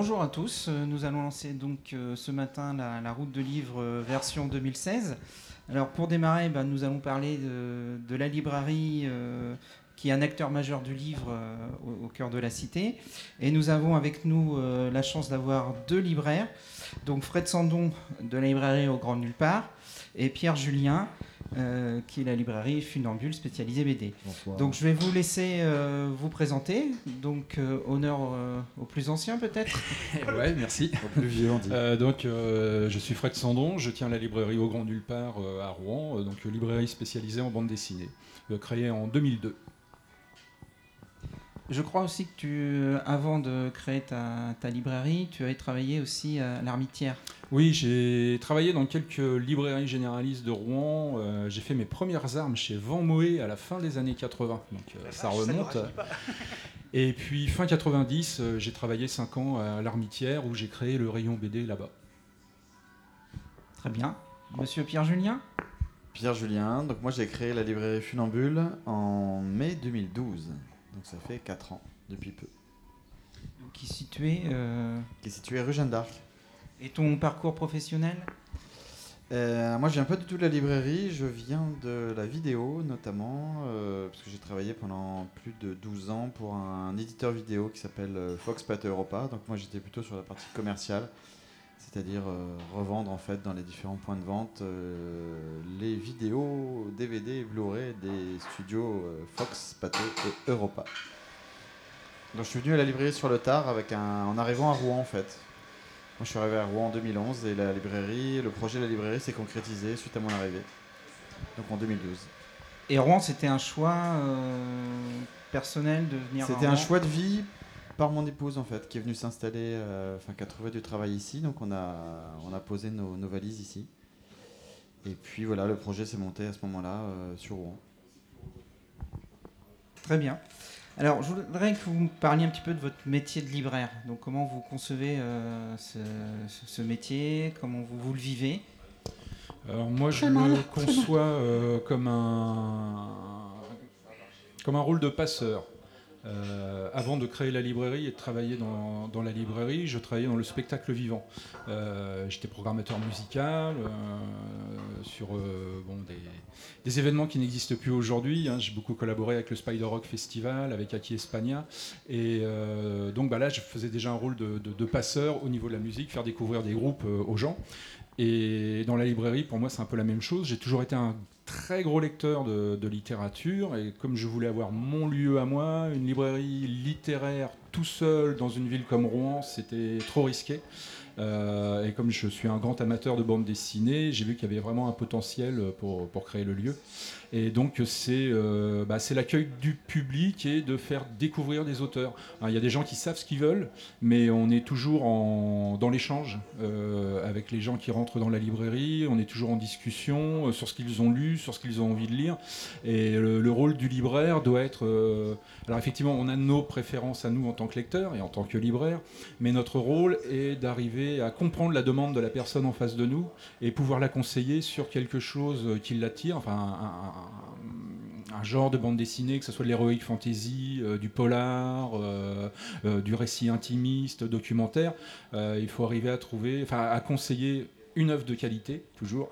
bonjour à tous. Euh, Nous allons lancer donc euh, ce matin la, route de livres euh, version 2016. Alors pour démarrer, ben, nous allons parler de, la librairie qui est un acteur majeur du livre au, cœur de la cité. Et nous avons avec nous la chance d'avoir deux libraires. Donc Fred Sandon de la librairie au Grand Nulle Part et Pierre Julien euh, qui est la librairie Funambule spécialisée BD. Bonsoir. Donc je vais vous laisser euh, vous présenter. Donc euh, honneur euh, au plus ancien peut-être. ouais, merci. Au plus vieux, on dit. Euh, donc, euh, je suis Fred Sandon, je tiens la librairie Au Grand Nulle Part euh, à Rouen, euh, donc librairie spécialisée en bande dessinée, euh, créée en 2002. Je crois aussi que tu, avant de créer ta, ta librairie, tu avais travaillé aussi à l'Armitière. Oui, j'ai travaillé dans quelques librairies généralistes de Rouen. euh, j'ai fait mes premières armes chez Van Moé à la fin des années 80, donc euh, ça remonte. Et puis fin 90, euh, j'ai travaillé 5 ans à l'Armitière où j'ai créé le rayon BD là-bas. Très bien. Monsieur Pierre Julien? Pierre Julien, donc moi j'ai créé la librairie Funambule en mai 2012. Donc ça fait 4 ans, depuis peu. qui est situé. euh, Qui est situé rue Jeanne d'Arc. Et ton parcours professionnel Euh, moi je viens pas du tout de la librairie, je viens de la vidéo notamment, euh, parce que j'ai travaillé pendant plus de 12 ans pour un éditeur vidéo qui s'appelle euh, Fox Pate Europa. Donc moi j'étais plutôt sur la partie commerciale, c'est-à-dire revendre en fait dans les différents points de vente les vidéos DVD et Blu-ray des studios Fox, Pate et Europa. Donc je suis venu à la librairie sur le tard avec en arrivant à Rouen en fait. Moi, je suis arrivé à Rouen en 2011 et la librairie, le projet de la librairie s'est concrétisé suite à mon arrivée. Donc en 2012. Et Rouen, c'était un choix euh, personnel de venir. C'était un choix de vie par mon épouse en fait, qui est venue s'installer, euh, enfin qui a trouvé du travail ici. Donc on a, on a posé nos, nos valises ici. Et puis voilà, le projet s'est monté à ce moment-là euh, sur Rouen. Très bien. Alors, je voudrais que vous me parliez un petit peu de votre métier de libraire. Donc, comment vous concevez euh, ce, métier? Comment vous, vous le vivez? Alors moi, je mal, le conçois euh, comme un comme un rôle de passeur. Euh, avant de créer la librairie et de travailler dans, la librairie, je travaillais dans le spectacle vivant. Euh, J'étais programmateur musical euh, sur des, événements qui n'existent plus aujourd'hui. hein. J'ai beaucoup collaboré avec le Spider Rock Festival, avec Aki Espagna. Et donc bah là, je faisais déjà un rôle de, passeur au niveau de la musique, faire découvrir des groupes aux gens. Et dans la librairie, pour moi, c'est un peu la même chose. J'ai toujours été un très gros lecteur de, de littérature et comme je voulais avoir mon lieu à moi, une librairie littéraire tout seul dans une ville comme Rouen, c'était trop risqué. Euh, et comme je suis un grand amateur de bande dessinée, j'ai vu qu'il y avait vraiment un potentiel pour, pour créer le lieu. Et donc c'est euh, bah, l'accueil du public et de faire découvrir des auteurs. Alors, Il y a des gens qui savent ce qu'ils veulent, mais on est toujours en, dans l'échange euh, avec les gens qui rentrent dans la librairie, on est toujours en discussion euh, sur ce qu'ils ont lu, sur ce qu'ils ont envie de lire. Et le, le rôle du libraire doit être... alors effectivement, on a nos préférences à nous en tant que lecteur et en tant que libraire, mais notre rôle est d'arriver à comprendre la demande de la personne en face de nous et pouvoir la conseiller sur quelque chose qui l'attire, enfin un, genre de bande dessinée, que ce soit de l'héroïque fantasy, euh, du polar, euh, euh, du récit intimiste, documentaire. Il faut arriver à trouver, enfin à conseiller une œuvre de qualité, toujours,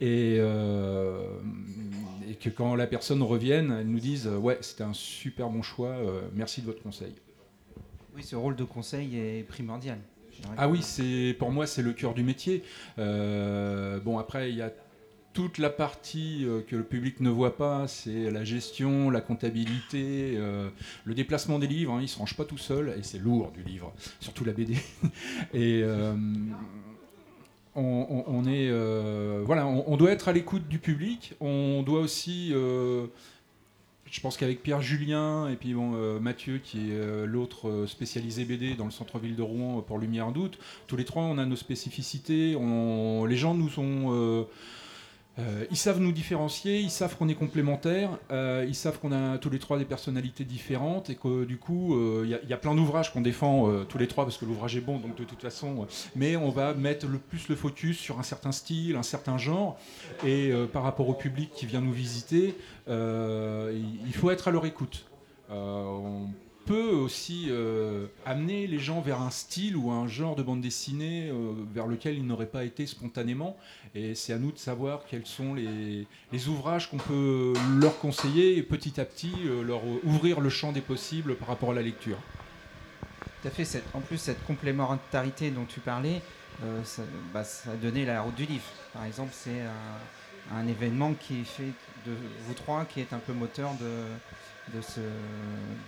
et, et que quand la personne revienne, elle nous dise Ouais, c'était un super bon choix, merci de votre conseil. Oui, ce rôle de conseil est primordial. Ah oui, c'est pour moi c'est le cœur du métier. Bon après il y a toute la partie euh, que le public ne voit pas, c'est la gestion, la comptabilité, euh, le déplacement des livres. Hein, ils se rangent pas tout seuls et c'est lourd du livre, surtout la BD. et euh, on, est voilà, on, doit être à l'écoute du public. On doit aussi je pense qu'avec Pierre Julien et puis bon, Mathieu, qui est l'autre spécialisé BD dans le centre-ville de Rouen pour Lumière Doute, tous les trois, on a nos spécificités. On- les gens nous euh, euh, ils savent nous différencier, ils savent qu'on est complémentaires, euh, ils savent qu'on a tous les trois des personnalités différentes et que du coup, euh, il y a- il y, a plein d'ouvrages qu'on défend euh, tous les trois parce que l'ouvrage est bon, donc de toute façon, euh, mais on va mettre le plus le focus sur un certain style, un certain genre, et euh, par rapport au public qui vient nous visiter, euh, il faut être à leur écoute. Euh, peut aussi euh, amener les gens vers un style ou un genre de bande dessinée euh, vers lequel ils n'auraient pas été spontanément. Et c'est à nous de savoir quels sont les, ouvrages qu'on peut leur conseiller et petit à petit euh, leur ouvrir le champ des possibles par rapport à la lecture. Tout à fait. En plus, cette complémentarité dont tu parlais, ça, bah, ça a donné la route du livre. Par exemple, c'est un événement qui est fait de vous trois, qui est un peu moteur de, de, ce,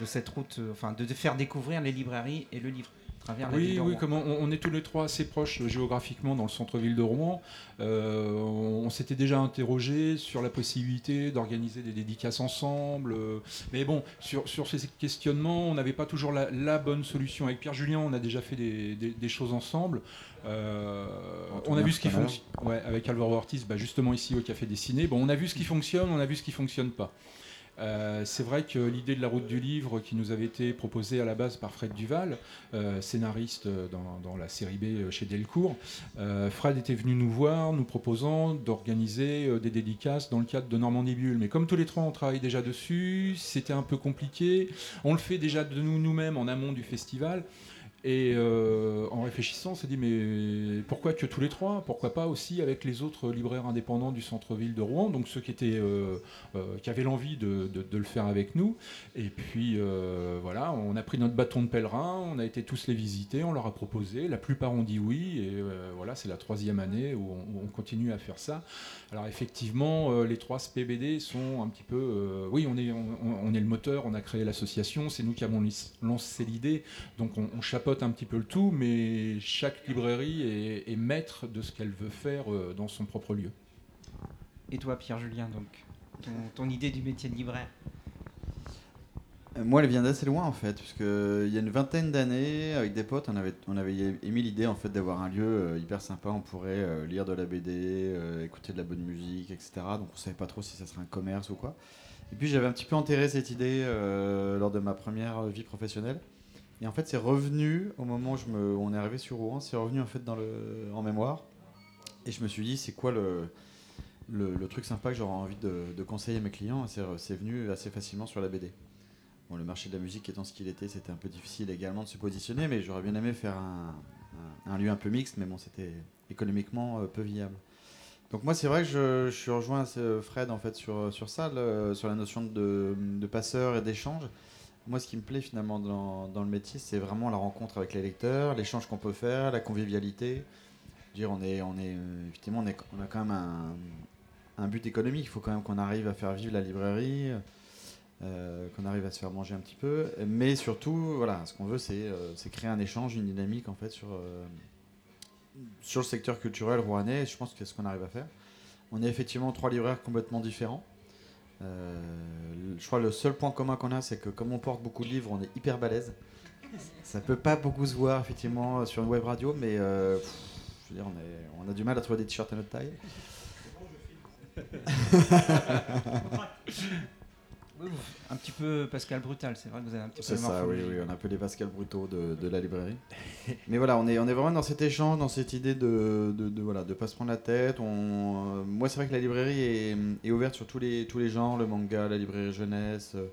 de cette route, euh, enfin de, de faire découvrir les librairies et le livre à travers la ville Oui, oui, comme on, on est tous les trois assez proches euh, géographiquement dans le centre-ville de Rouen, euh, on, on s'était déjà interrogé sur la possibilité d'organiser des dédicaces ensemble. euh, mais bon, sur, sur ces questionnements, on n'avait pas toujours la, la bonne solution. Avec Pierre Julien, on a déjà fait des, des- des choses ensemble. Euh, En on a vu ce qui fonctionne. Ouais, avec Alvaro Ortiz, bah, justement ici au Café Dessiné. Bon, on a vu ce qui fonctionne, on a vu ce qui fonctionne pas. Euh, c'est vrai que l'idée de la route du livre qui nous avait été proposée à la base par Fred Duval, euh, scénariste dans, la série B chez Delcourt, euh, Fred était venu nous voir nous proposant d'organiser euh, des dédicaces dans le cadre de Normandie Bulle. Mais comme tous les trois on travaille déjà dessus, c'était un peu compliqué. On le fait déjà de nous nous-mêmes en amont du festival. Et euh, en réfléchissant, on s'est dit mais pourquoi que tous les trois? Pourquoi pas aussi avec les autres libraires indépendants du centre-ville de Rouen, donc ceux qui étaient euh, euh, qui avaient l'envie de, de- le faire avec nous. Et puis voilà, on a pris notre bâton de pèlerin, on a été tous les visiter, on leur a proposé. La plupart ont dit oui, et voilà, c'est la troisième année où on continue à faire ça. Alors effectivement, euh, les trois SPBD sont un petit peu, euh, oui, on est, on, est le moteur, on a créé l'association, c'est nous qui avons lancé l'idée, donc on, chapeaute un petit peu le tout, mais chaque librairie est, maître de ce qu'elle veut faire euh, dans son propre lieu. Et toi, Pierre-Julien, donc, ton, idée du métier de libraire? Moi, elle vient d'assez loin en fait, parce que il y a une vingtaine d'années, avec des potes, on avait, on avait émis l'idée en fait d'avoir un lieu euh, hyper sympa. On pourrait euh, lire de la BD, euh, écouter de la bonne musique, etc. Donc on savait pas trop si ça serait un commerce ou quoi. Et puis j'avais un petit peu enterré cette idée euh, lors de ma première vie professionnelle. Et en fait, c'est revenu au moment où, on est arrivé sur Rouen, c'est revenu en fait dans le, en mémoire. Et je me suis dit, c'est quoi le, le, truc sympa que j'aurais envie de, de conseiller à mes clients? C'est venu assez facilement sur la BD. Le marché de la musique étant ce qu'il était, c'était un peu difficile également de se positionner, mais j'aurais bien aimé faire un, lieu un peu mixte, mais bon, c'était économiquement euh, peu viable. Donc moi, c'est vrai que je, suis rejoint euh, Fred en fait sur, sur ça, sur la notion de, de passeur et d'échange. Moi, ce qui me plaît finalement dans, le métier, c'est vraiment la rencontre avec les lecteurs, l'échange qu'on peut faire, la convivialité. Dire, on est, on est, euh, effectivement, on, a quand même un but économique. Il faut quand même qu'on arrive à faire vivre la librairie, euh, qu'on arrive à se faire manger un petit peu. Mais surtout, voilà, ce qu'on veut, c'est euh, créer un échange, une dynamique en fait sur, euh, sur le secteur culturel rouennais. Je pense que c'est ce qu'on arrive à faire. On est effectivement trois libraires complètement différents. Je crois que le seul point commun qu'on a, c'est que comme on porte beaucoup de livres, on est hyper balèze. Ça peut pas beaucoup se voir effectivement sur une web radio, mais je veux dire, on, on a du mal à trouver des t-shirts à notre taille. Un petit peu Pascal Brutal, c'est vrai que vous avez un petit peu C'est de ça, oui, oui, on a un peu les Pascal Brutaux de, de la librairie. Mais voilà, on est, on est vraiment dans cet échange, dans cette idée de, de, de, voilà, de pas se prendre la tête. On, euh, moi, c'est vrai que la librairie est, est ouverte sur tous les, tous les genres, le manga, la librairie jeunesse. euh,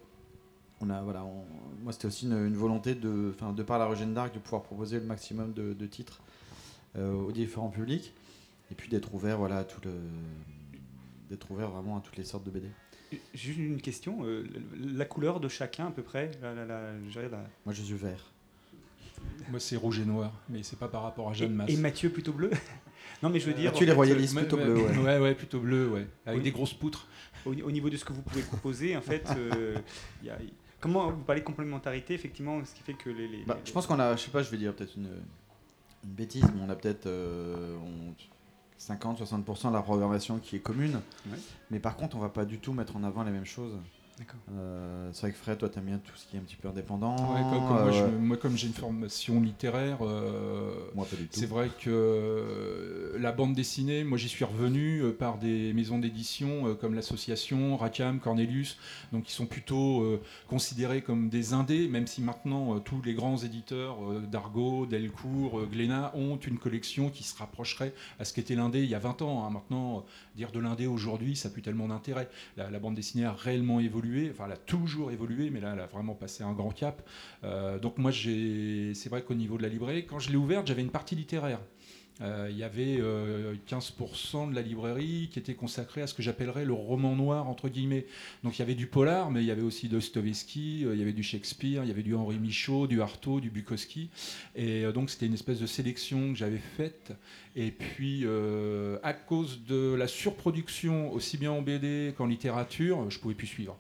On a, voilà, on- moi, c'était aussi une, une volonté de, de par la Eugène d'Arc, de pouvoir proposer le maximum de, de titres euh, aux différents publics, et puis d'être ouvert, voilà, à tout le, d'être ouvert vraiment à toutes les sortes de BD. Juste une question, euh, la couleur de chacun à peu près la, la- la- je dirais la- Moi, je suis vert. Moi, c'est rouge et noir, mais c'est pas par rapport à Jeanne et, Masse. et Mathieu plutôt bleu Non mais je veux dire, Mathieu, en les royalistes, Ouais, plutôt bleu, ouais. ouais, ouais, plutôt bleu, ouais. Avec des grosses poutres. au, au niveau de ce que vous pouvez proposer, en fait, euh, il y a- comment vous parlez de complémentarité, effectivement, ce qui fait que les... les- Bah, les- je pense qu'on a, je sais pas, je vais dire peut-être une, une bêtise, mais on a peut-être euh, on- 50-60% de la programmation qui est commune. Ouais. Mais par contre, on va pas du tout mettre en avant les mêmes choses. Euh, c'est vrai que Fred, toi, t'aimes bien tout ce qui est un petit peu indépendant. Ouais, comme, comme moi, je- euh, moi, comme j'ai une formation littéraire, euh, c'est vrai que la bande dessinée, moi j'y suis revenu par des maisons d'édition comme l'association, Rackham, Cornelius, donc qui sont plutôt considérés comme des indés, même si maintenant tous les grands éditeurs, Dargaud, Delcourt, Glénat, ont une collection qui se rapprocherait à ce qu'était l'indé il y a 20 ans. hein. Maintenant, dire de l'indé aujourd'hui, ça n'a plus tellement d'intérêt. La, la bande dessinée a réellement évolué enfin elle a toujours évolué, mais là elle a vraiment passé un grand cap. donc moi c'est vrai qu'au niveau de la librairie, quand je l'ai ouverte, j'avais une partie littéraire. Euh, il y avait 15% euh, de la librairie qui était consacrée à ce que j'appellerais le roman noir, entre guillemets. Donc il y avait du polar, mais il y avait aussi Dostoevsky, euh, il y avait du Shakespeare, il y avait du Henri Michaud, du Artaud, du Bukowski. Et donc c'était une espèce de sélection que j'avais faite. Et puis, à cause de la surproduction, aussi bien en BD qu'en littérature, je pouvais plus suivre.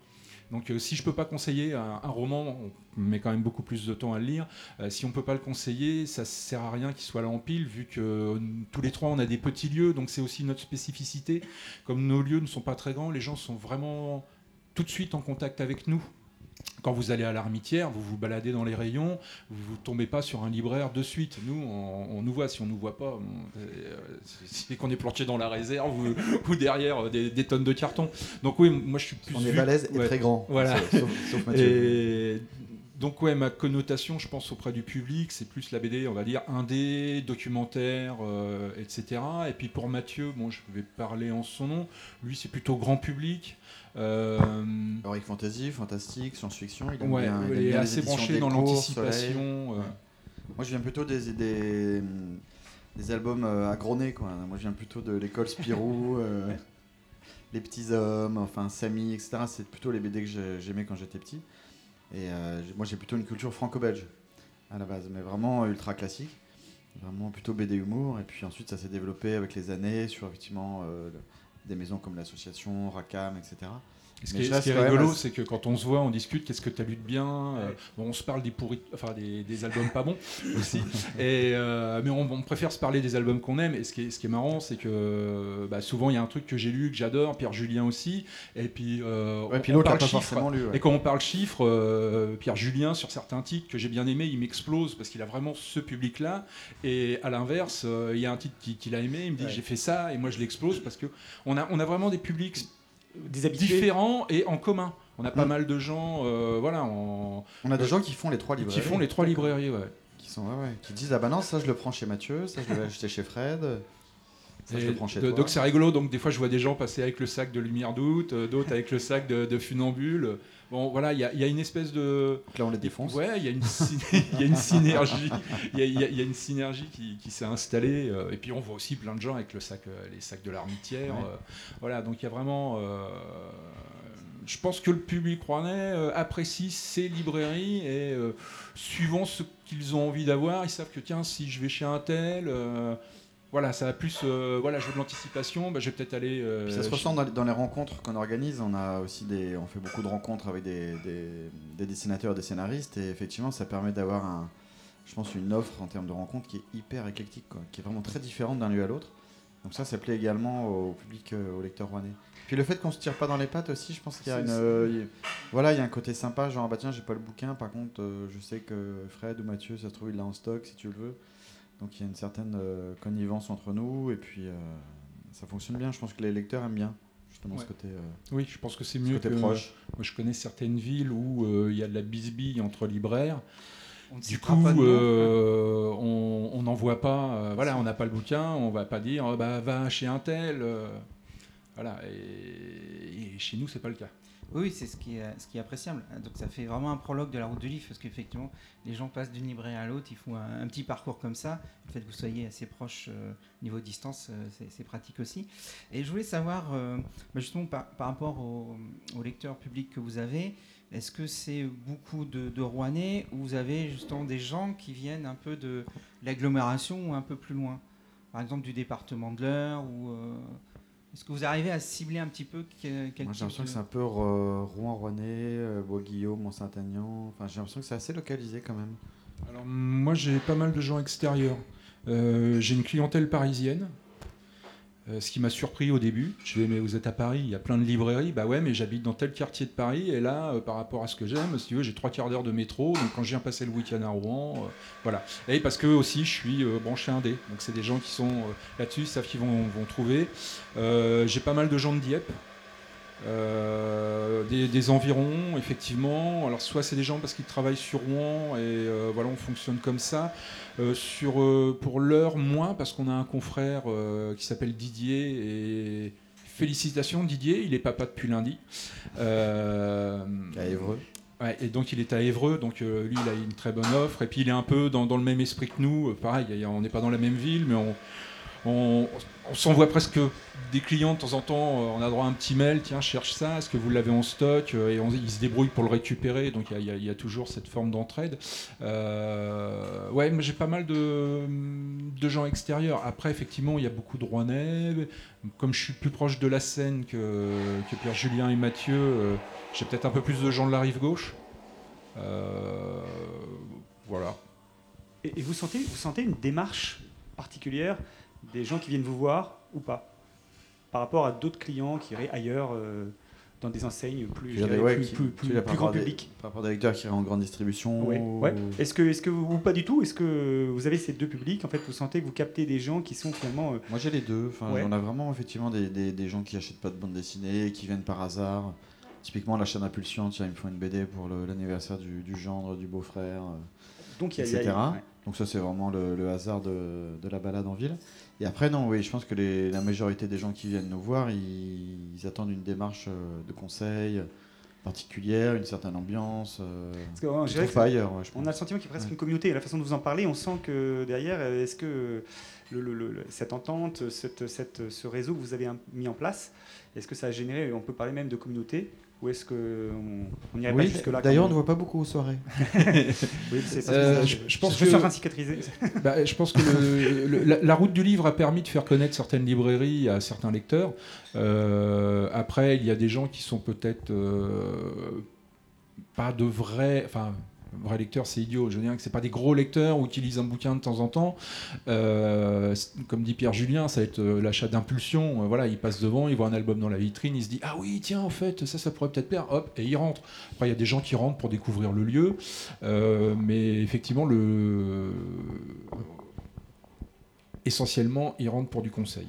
Donc euh, si je peux pas conseiller un, roman, on met quand même beaucoup plus de temps à le lire. Euh, si on peut pas le conseiller, ça sert à rien qu'il soit là en pile, vu que euh, tous les trois on a des petits lieux, donc c'est aussi notre spécificité. Comme nos lieux ne sont pas très grands, les gens sont vraiment tout de suite en contact avec nous quand vous allez à l'armitière, vous vous baladez dans les rayons, vous ne tombez pas sur un libraire de suite. Nous, on, nous voit. Si on ne nous voit pas, c'est qu'on est planché dans la réserve ou, derrière des, tonnes de carton. Donc oui, moi je suis plus. On est balèze et très grand. Voilà. Sauf, Mathieu. donc ouais, ma connotation, je pense auprès du public, c'est plus la BD, on va dire indé, documentaire, euh, etc. Et puis pour Mathieu, bon, je vais parler en son nom. Lui, c'est plutôt grand public. Euh, Heroic Fantasy, fantastique, science-fiction. Il, est assez branché dans l'anticipation. Euh. Moi, je viens plutôt des, des, des albums euh, agronés. Quoi. Moi, je viens plutôt de l'école Spirou, Les Petits Hommes, enfin Samy, etc. C'est plutôt les BD que j'aimais quand j'étais petit. Et moi, j'ai plutôt une culture franco-belge à la base, mais vraiment ultra classique. Vraiment plutôt BD humour. Et puis ensuite, ça s'est développé avec les années sur effectivement des maisons comme l'association, RACAM, etc. ce qui est, rigolo, c'est que quand on se voit, on discute, qu'est-ce que tu as lu de bien euh, bon, On se parle des pourris, enfin des, albums pas bons aussi. Et, euh, mais on, préfère se parler des albums qu'on aime. Et ce qui est, ce qui est marrant, c'est que bah, souvent il y a un truc que j'ai lu, que j'adore, Pierre Julien aussi. Et puis, euh, puis on, parle chiffres. Lu, Et quand on parle chiffres, Pierre Julien, sur certains titres que j'ai bien aimé, il m'explose parce qu'il a vraiment ce public-là. Et à l'inverse, il y a un titre qu'il a aimé, il me dit j'ai fait ça, et moi je l'explose parce que on on a, vraiment des publics différents et en commun. On a pas mm. mal de gens, euh, voilà. On, a des gens qui font les trois librairies. Qui font les trois librairies, ouais. Qui sont, qui disent ah bah non ça je le prends chez Mathieu, ça je vais acheter chez Fred. Ça, je le prends chez toi. Donc c'est rigolo. Donc des fois je vois des gens passer avec le sac de lumière d'août, euh, d'autres avec le sac de, de funambule. Bon, voilà, il y, a une espèce de. là, on les défonce. Ouais, il y, a une synergie. Il y, a une synergie qui, s'est installée. Euh, et puis, on voit aussi plein de gens avec le sac, euh, les sacs de l'armitière. Euh, voilà, donc il y a vraiment. je pense que le public rouennais apprécie ces librairies et suivant ce qu'ils ont envie d'avoir, ils savent que tiens, si je vais chez un tel voilà, ça a plus, euh, voilà, je veux de l'anticipation, bah, je vais peut-être aller. Euh, ça se ressent dans, les rencontres qu'on organise. On a aussi des, on fait beaucoup de rencontres avec des, des, dessinateurs, des scénaristes, et effectivement, ça permet d'avoir un, je pense, une offre en termes de rencontres qui est hyper éclectique, qui est vraiment très différente d'un lieu à l'autre. Donc ça, ça plaît également au public, euh, au lecteur rouennais. Puis le fait qu'on se tire pas dans les pattes aussi, je pense qu'il y a une, voilà, il y a un côté sympa, genre bah tiens, j'ai pas le bouquin, par contre, je sais que Fred ou Mathieu, ça se trouve il l'a en stock si tu le veux. Donc il y a une certaine euh, connivence entre nous et puis euh, ça fonctionne bien. Je pense que les lecteurs aiment bien justement ce côté. Euh, oui, je pense que c'est mieux que proche. Moi, je connais certaines villes où il y a de la bisbille entre libraires. du coup, on n'en voit pas. voilà, on n'a pas le bouquin, on va pas dire bah, va chez un tel. voilà, et, et, chez nous, c'est pas le cas. Oui, c'est ce qui, est, ce qui est appréciable. Donc ça fait vraiment un prologue de la route du livre, parce qu'effectivement, les gens passent d'une librairie à l'autre, ils font un, petit parcours comme ça. Le fait que vous soyez assez proche euh, niveau distance, euh, c'est pratique aussi. Et je voulais savoir, euh, bah, justement, par, rapport au, lecteur public que vous avez, est-ce que c'est beaucoup de, de, Rouennais ou vous avez justement des gens qui viennent un peu de l'agglomération ou un peu plus loin? Par exemple, du département de l'Eure ou est-ce que vous arrivez à cibler un petit peu quel, Moi, j'ai l'impression que c'est un peu Rouen, Rouennais, euh, Bois-Guillaume, Mont-Saint-Aignan. Enfin, j'ai l'impression que c'est assez localisé quand même. Alors, moi, j'ai pas mal de gens extérieurs. Euh, j'ai une clientèle parisienne. Euh, ce qui m'a surpris au début, je dis mais vous êtes à Paris, il y a plein de librairies, bah ouais mais j'habite dans tel quartier de Paris et là euh, par rapport à ce que j'aime, si tu veux j'ai trois quarts d'heure de métro, donc quand je viens passer le week-end à Rouen, euh, voilà. Et parce que aussi je suis branché indé, donc c'est des gens qui sont là-dessus, savent qu'ils vont, vont trouver. j'ai pas mal de gens de Dieppe, des, environs, effectivement. Alors, soit c'est des gens parce qu'ils travaillent sur Rouen et voilà, on fonctionne comme ça. Euh, sur, euh, pour l'heure, moins, parce qu'on a un confrère euh, qui s'appelle Didier et félicitations Didier, il est papa depuis lundi. Euh, À Évreux. Ouais, et donc il est à Évreux, donc euh, lui il a une très bonne offre, et puis il est un peu dans, dans le même esprit que nous, Euh, pareil, on n'est pas dans la même ville, mais on, on, s'envoie presque des clients de temps en temps, euh, on a droit à un petit mail, tiens cherche ça, est-ce que vous l'avez en stock, Euh, et on, ils se débrouillent pour le récupérer, donc il y a, toujours cette forme d'entraide. Euh, ouais, moi j'ai pas mal de, gens extérieurs, après effectivement il y a beaucoup de Rouennais, comme je suis plus proche de la scène que, que Pierre Julien et Mathieu, j'ai peut-être un peu plus de gens de la rive gauche. Voilà. Et, vous sentez une démarche particulière des gens qui viennent vous voir ou pas Par rapport à d'autres clients qui iraient ailleurs euh, dans des enseignes plus, je Je veux dire, dirais, ouais, plus, qui- plus- tu plus- veux dire, plus par grand des- public Par rapport à des lecteurs qui iraient en grande distribution. Ouais, ou- ouais. Est-ce que, vous, ou pas du tout? Est-ce que vous avez ces deux publics En fait, vous sentez que vous captez des gens qui sont finalement. euh, Moi j'ai les deux. Enfin. On a vraiment effectivement des, des- des gens qui achètent pas de bande dessinée, qui viennent par hasard. Typiquement la chaîne Impulsion, tiens, ils me font une BD pour l'anniversaire du, du gendre, du beau-frère, euh, donc il y a- il y a- etc. ouais. Donc ça c'est vraiment le, le hasard de, de la balade en ville. Et après non, oui, je pense que les- la majorité des gens qui viennent nous voir, ils, ils attendent une démarche euh, de conseil particulière, une certaine ambiance. euh, que, ouais, je que pas ailleurs. ouais, je On a le sentiment qu'il y a presque une communauté. La façon de vous en parler, on sent que derrière, euh, est-ce que le- le- le- cette entente, cette, cette- ce réseau que vous avez mis en place, est-ce que ça a généré, on peut parler même de communauté Ou est-ce qu'on on n'irait pas Oui, jusque-là d'ailleurs on ne voit pas beaucoup aux soirées. Oui, c'est Euh, je- je pense je que-. Bah, je pense que le- le- la, la route du livre a permis de faire connaître certaines librairies à certains lecteurs. Euh, après, il y a des gens qui sont peut-être euh, pas de vrais. Enfin, vrais lecteurs, c'est idiot. Je veux dire que c'est pas des gros lecteurs qui lisent un bouquin de temps en temps. Euh, comme dit Pierre Julien, ça va être euh, l'achat d'impulsion. Euh, voilà, il passe devant, il voit un album dans la vitrine, il se dit ah oui tiens en fait ça ça pourrait peut-être plaire. Hop et il rentre. Après il y a des gens qui rentrent pour découvrir le lieu, mais effectivement le essentiellement, ils rentrent pour du conseil.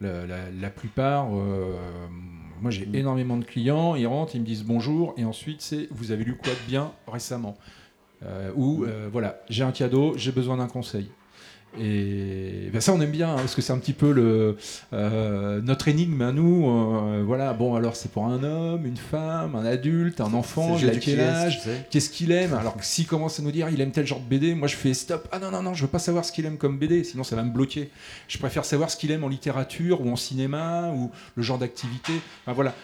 La, plupart, moi j'ai Mm. énormément de clients, ils rentrent, ils me disent bonjour, et ensuite c'est vous avez lu quoi de bien récemment? Euh, Ou euh, voilà, j'ai un cadeau, j'ai besoin d'un conseil. Et ben ça on aime bien hein, parce que c'est un petit peu le euh, notre énigme à nous. euh, voilà, bon alors c'est pour un homme, une femme, un adulte, un enfant, il a quel âge, qu'est-ce qu'il aime? Alors que s'il commence à nous dire il aime tel genre de BD, moi je fais stop. Ah non, non, non, je veux pas savoir ce qu'il aime comme BD, sinon ça va me bloquer. Je préfère savoir ce qu'il aime en littérature ou en cinéma ou le genre d'activité. Enfin voilà.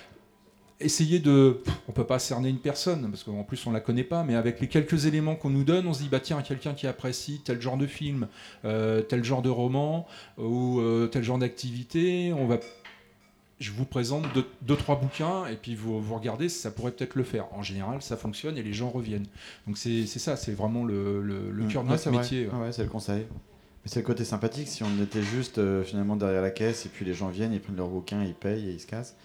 Essayer de. On peut pas cerner une personne, parce qu'en plus on la connaît pas, mais avec les quelques éléments qu'on nous donne, on se dit bah tiens, quelqu'un qui apprécie tel genre de film, euh, tel genre de roman ou euh, tel genre d'activité, on va je vous présente deux, deux, trois bouquins et puis vous, vous regardez si ça pourrait peut-être le faire. En général, ça fonctionne et les gens reviennent. Donc c'est c'est ça, c'est vraiment le, le- le cœur de Ouais, notre métier. ouais, c'est le conseil. Mais c'est le côté sympathique. Si on était juste euh, finalement derrière la caisse et puis les gens viennent, ils prennent leur bouquin, ils payent et ils se cassent,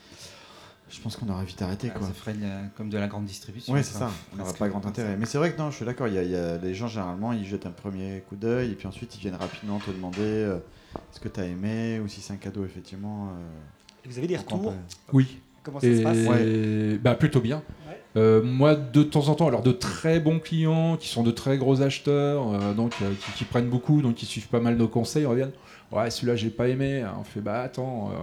je pense qu'on aurait vite arrêté. Ah, quoi. ça ferait de la- comme de la grande distribution. Oui, c'est ça. On n'aurait Presque. pas grand intérêt. Mais c'est vrai que non, je suis d'accord. Il y, a- y a les gens généralement, ils jettent un premier coup d'œil et puis ensuite ils viennent rapidement te demander euh, ce que tu as aimé ou si c'est un cadeau effectivement. euh, Vous avez des retours. Oui. Comment ça se passe bah, plutôt bien. Ouais. Euh, moi, de temps en temps, alors de très bons clients qui sont de très gros acheteurs, euh, donc euh, qui, qui prennent beaucoup, donc qui suivent pas mal nos conseils, reviennent. Ouais, celui-là, j'ai pas aimé. On fait, bah attends. euh,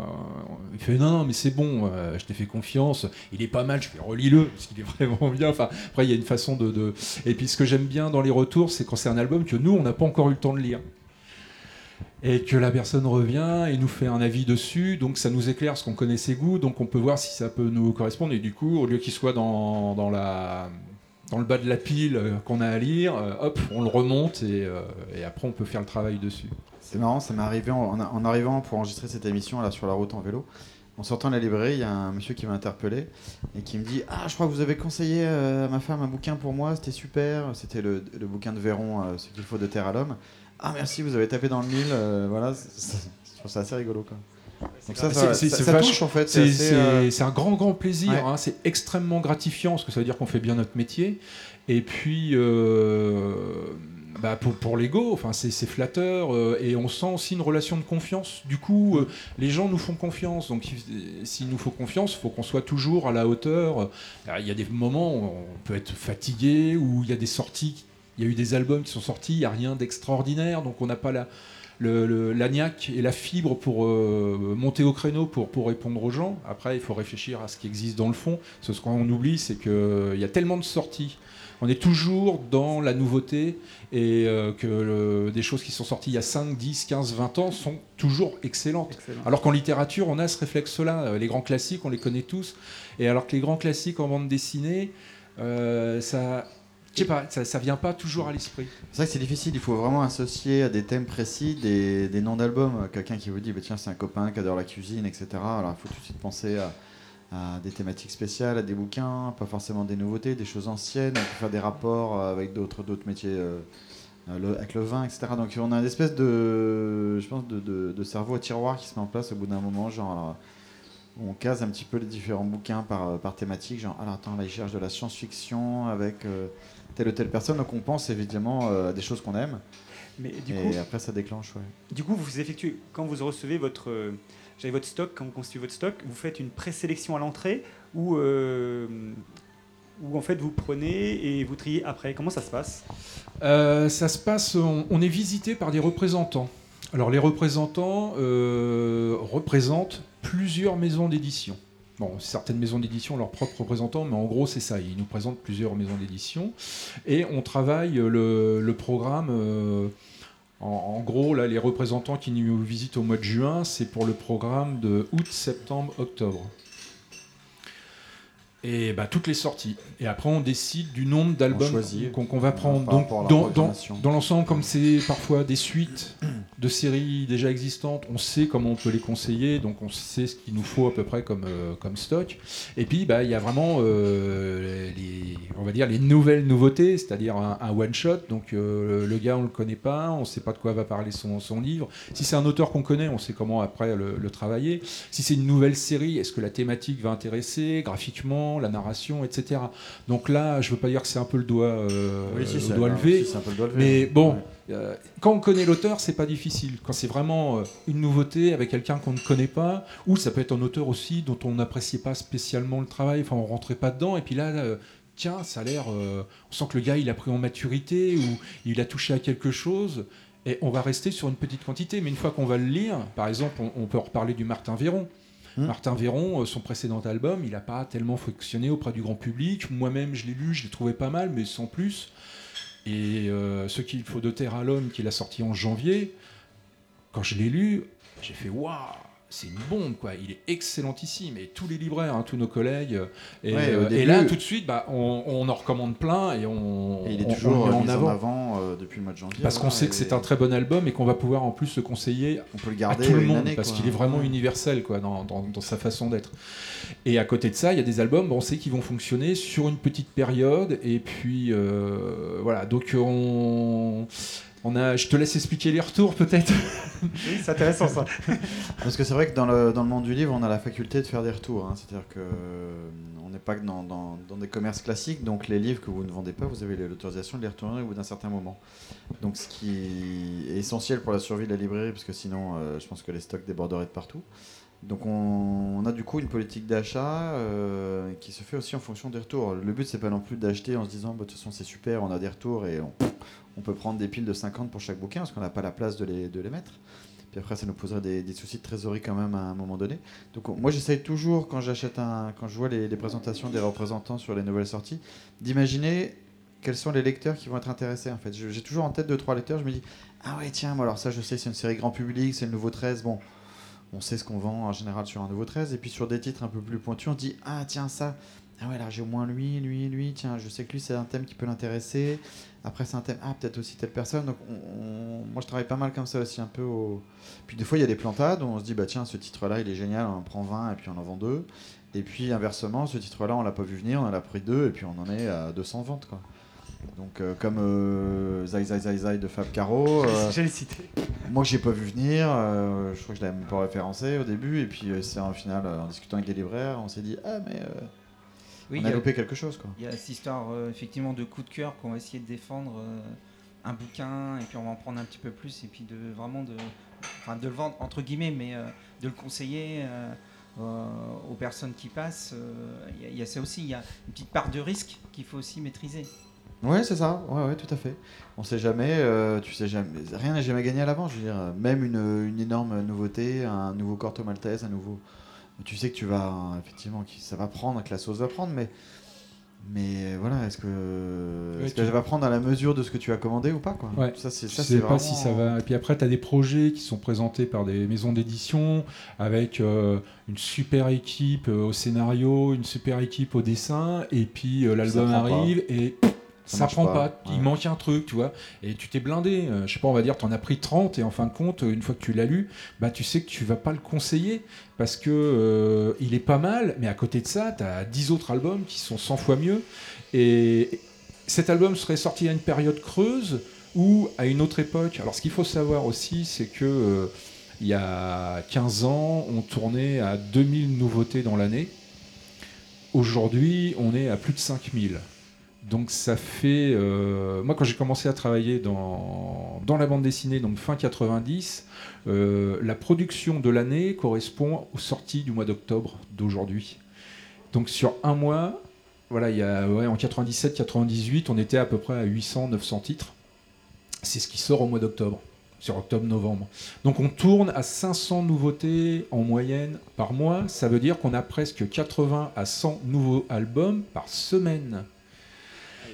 il fait, non, non, mais c'est bon, euh, je t'ai fait confiance. Il est pas mal, je fais, relis-le, parce qu'il est vraiment bien. Enfin, après, il y a une façon de, Et puis, ce que j'aime bien dans les retours, c'est quand c'est un album que nous, on n'a pas encore eu le temps de lire. Et que la personne revient et nous fait un avis dessus, donc ça nous éclaire ce qu'on connaît ses goûts, donc on peut voir si ça peut nous correspondre. Et du coup, au lieu qu'il soit dans, dans, la, dans le bas de la pile euh, qu'on a à lire, euh, hop, on le remonte et, euh, et après on peut faire le travail dessus. C'est marrant, ça m'est arrivé en, arrivant pour enregistrer cette émission là sur la route en vélo. En sortant de la librairie, il y a un monsieur qui m'a interpellé et qui me dit Ah, je crois que vous avez conseillé à ma femme un bouquin pour moi, c'était super. C'était le, bouquin de Véron, Ce qu'il faut de terre à l'homme. Ah, merci, vous avez tapé dans le mille. voilà, je trouve ça assez rigolo. Quoi. Donc ça, C'est- ça, ça- ça vache- touche en fait. C'est euh, c'est- un grand, grand plaisir, Ouais. hein, c'est extrêmement gratifiant, parce que ça veut dire qu'on fait bien notre métier. Et puis, euh, bah, pour, pour l'ego, enfin, c'est flatteur, euh, et on sent aussi une relation de confiance. Du coup, euh, les gens nous font confiance, donc il- s'il nous faut confiance, il faut qu'on soit toujours à la hauteur. Alors, Il y a des moments où on peut être fatigué, où il y a des sorties, il y a eu des albums qui sont sortis, il n'y a rien d'extraordinaire, donc on n'a pas la l'agnac et la fibre pour euh, monter au créneau pour, pour répondre aux gens. Après, il faut réfléchir à ce qui existe dans le fond. Ce qu'on oublie, c'est qu'il y a tellement de sorties. On est toujours dans la nouveauté et euh, que des choses qui sont sorties il y a 5, 10, 15, 20 ans sont toujours excellentes. Excellent. Alors qu'en littérature, on a ce réflexe-là. Euh, Les grands classiques, on les connaît tous. Et alors que les grands classiques en bande dessinée, euh, ça, je sais pas, ça, ça vient pas toujours à l'esprit. C'est vrai que c'est difficile, il faut vraiment associer à des thèmes précis des, noms d'albums. Quelqu'un qui vous dit, bah, tiens, c'est un copain qui adore la cuisine, etc. Alors il faut tout de suite penser à, des thématiques spéciales, à des bouquins, pas forcément des nouveautés, des choses anciennes. On peut faire des rapports avec d'autres métiers, euh, euh, avec le vin, etc. Donc on a une espèce de, je pense, de, cerveau à tiroir qui se met en place au bout d'un moment. Genre, on case un petit peu les différents bouquins par, thématique. Genre, alors attends, là, il cherche de la science-fiction avec euh, telle ou telle personne. Donc on pense évidemment euh, à des choses qu'on aime. Mais du et coup, après, ça déclenche, ouais. du coup, vous effectuez, quand vous recevez votre, euh, j'avais votre stock, quand vous constituez votre stock, vous faites une présélection à l'entrée ou, euh, ou en fait vous prenez et vous triez après. Comment ça se passe? Euh, ça se passe, on, on est visité par des représentants. Alors les représentants euh, représentent plusieurs maisons d'édition. Bon, certaines maisons d'édition leurs propres représentants, mais en gros c'est ça, ils nous présentent plusieurs maisons d'édition. Et on travaille le, le programme, euh, en, en gros là les représentants qui nous visitent au mois de juin, c'est pour le programme de août, septembre, octobre. Et bah, toutes les sorties. Et après, on décide du nombre d'albums qu'on va prendre. Donc, dans, dans, l'ensemble, comme c'est parfois des suites de séries déjà existantes, on sait comment on peut les conseiller, donc on sait ce qu'il nous faut à peu près comme, euh, comme stock. Et puis, bah, il y a vraiment, euh, les, on va dire, les nouvelles nouveautés, c'est-à-dire un, un one-shot. Donc, euh, le gars, on le connaît pas, on sait pas de quoi va parler son, son livre. Si c'est un auteur qu'on connaît, on sait comment après le, le travailler. Si c'est une nouvelle série, est-ce que la thématique va intéresser? Graphiquement, la narration, etc. Donc là, je veux pas dire que c'est un peu le doigt, euh, Oui, si, le c'est doigt un- levé. si, c'est un peu le doigt levé. Mais bon, Ouais. euh, quand on connaît l'auteur, c'est pas difficile. Quand c'est vraiment euh, une nouveauté avec quelqu'un qu'on ne connaît pas, ou ça peut être un auteur aussi dont on n'appréciait pas spécialement le travail, enfin on rentrait pas dedans, et puis là, euh, tiens, ça a l'air, on sent que le gars il a pris en maturité ou il a touché à quelque chose. Et on va rester sur une petite quantité, mais une fois qu'on va le lire, par exemple, on, on peut reparler du Martin Véron. Hmm. Martin Véron, euh, son précédent album, il n'a pas tellement fonctionné auprès du grand public. Moi-même, je l'ai lu, je l'ai trouvé pas mal, mais sans plus. Et euh, ce qu'il faut de terre à l'homme, qu'il a sorti en janvier, quand je l'ai lu, j'ai fait waouh, c'est une bombe quoi. Il est excellentissime. Et tous les libraires, hein, tous nos collègues. euh, Et, Ouais, euh, et là, tout de suite, bah, on, on en recommande plein et on, Et il est on- toujours on euh, en mis avant. en avant euh, depuis le mois de janvier. Parce qu'on sait que c'est un très bon album et qu'on va pouvoir en plus le conseiller On peut le à tout le monde année, parce qu'il est vraiment Ouais. universel quoi, dans, dans- dans sa façon d'être. Et à côté de ça, il y a des albums, bon, on sait qu'ils vont fonctionner sur une petite période. Et puis euh, voilà, donc on, on a, je te laisse expliquer les retours peut-être. Oui, c'est intéressant ça. Parce que c'est vrai que dans le, dans le monde du livre, on a la faculté de faire des retours. hein. C'est-à-dire que euh, on n'est pas que dans, dans- dans des commerces classiques, donc les livres que vous ne vendez pas, vous avez l'autorisation de les retourner au bout d'un certain moment. Donc ce qui est essentiel pour la survie de la librairie, parce que sinon, euh, je pense que les stocks déborderaient de partout. Donc on, a du coup une politique d'achat euh, qui se fait aussi en fonction des retours. Le but c'est pas non plus d'acheter en se disant bah, de toute façon c'est super, on a des retours et on, peut prendre des piles de 50 pour chaque bouquin parce qu'on n'a pas la place de les, mettre. Puis après ça nous poserait des, soucis de trésorerie quand même à un moment donné. Donc on- moi j'essaye toujours quand j'achète un, quand je vois les, les présentations des représentants sur les nouvelles sorties, d'imaginer quels sont les lecteurs qui vont être intéressés en fait. J'ai toujours en tête deux trois lecteurs, je me dis ah ouais tiens moi alors ça je sais c'est une série grand public, c'est le nouveau 13, bon on sait ce qu'on vend en général sur un nouveau 13 et puis sur des titres un peu plus pointus on dit ah tiens ça. Ah ouais là j'ai au moins lui lui lui. Tiens je sais que lui c'est un thème qui peut l'intéresser. Après c'est un thème. Ah peut-être aussi telle personne donc on- on- moi je travaille pas mal comme ça aussi un peu au puis des fois il y a des plantades où on se dit bah tiens ce titre là il est génial. On en prend 20 et puis on en vend deux. Et puis inversement ce titre là on l'a pas vu venir. On en a pris deux et puis on en est à 200 ventes quoi donc euh, comme euh, Zai Zai Zai Zai de Fab Caro euh, J'allais citer. moi, j'ai pas vu venir. euh, je crois que je l'avais même pas référencé au début. Et puis, euh, c'est en final, en discutant avec les libraires, on s'est dit Ah, mais euh, Oui, on il a y a- loupé quelque chose. Quoi. Il y a cette histoire effectivement de coup de cœur qu'on va essayer de défendre un bouquin et puis on va en prendre un petit peu plus et puis de vraiment de, enfin de le vendre entre guillemets mais de le conseiller euh, aux personnes qui passent. euh, y, il y a ça aussi, il y a une petite part de risque qu'il faut aussi maîtriser. Ouais, c'est ça. Ouais, ouais, tout à fait. On sait jamais, euh, tu sais jamais, rien n'est jamais gagné à l'avance. Je veux dire, même une, une énorme nouveauté, un nouveau Corto Maltese, un nouveau. Tu sais que tu vas, effectivement, que ça va prendre, que la sauce va prendre, mais. Mais voilà, est-ce que, Ouais, tu- va prendre à la mesure de ce que tu as commandé ou pas quoi? Ouais. Ça, c'est sais c'est pas si ça va. Et puis après, tu as des projets qui sont présentés par des maisons d'édition avec euh, une super équipe euh, au scénario, une super équipe au dessin, et puis euh, l'album pas. arrive et Ça prend pas. pas. Il manque un truc, tu vois. Et tu t'es blindé. Euh, je sais pas, on va dire, tu en as pris 30 et en fin de compte, une fois que tu l'as lu, bah tu sais que tu vas pas le conseiller parce que euh, il est pas mal, mais à côté de ça, tu as 10 autres albums qui sont 100 fois mieux. Et cet album serait sorti à une période creuse ou à une autre époque. Alors ce qu'il faut savoir aussi, c'est que euh, il y a 15 ans, on tournait à 2000 nouveautés dans l'année. Aujourd'hui, on est à plus de 5000. Donc ça fait... euh, moi, quand j'ai commencé à travailler dans, dans la bande dessinée, donc fin 90, euh, la production de l'année correspond aux sorties du mois d'octobre d'aujourd'hui. Donc sur un mois, voilà, il y a, en 97-98, on était à peu près à 800-900 titres. C'est ce qui sort au mois d'octobre, sur octobre-novembre. Donc on tourne à 500 nouveautés en moyenne par mois. Ça veut dire qu'on a presque 80 à 100 nouveaux albums par semaine.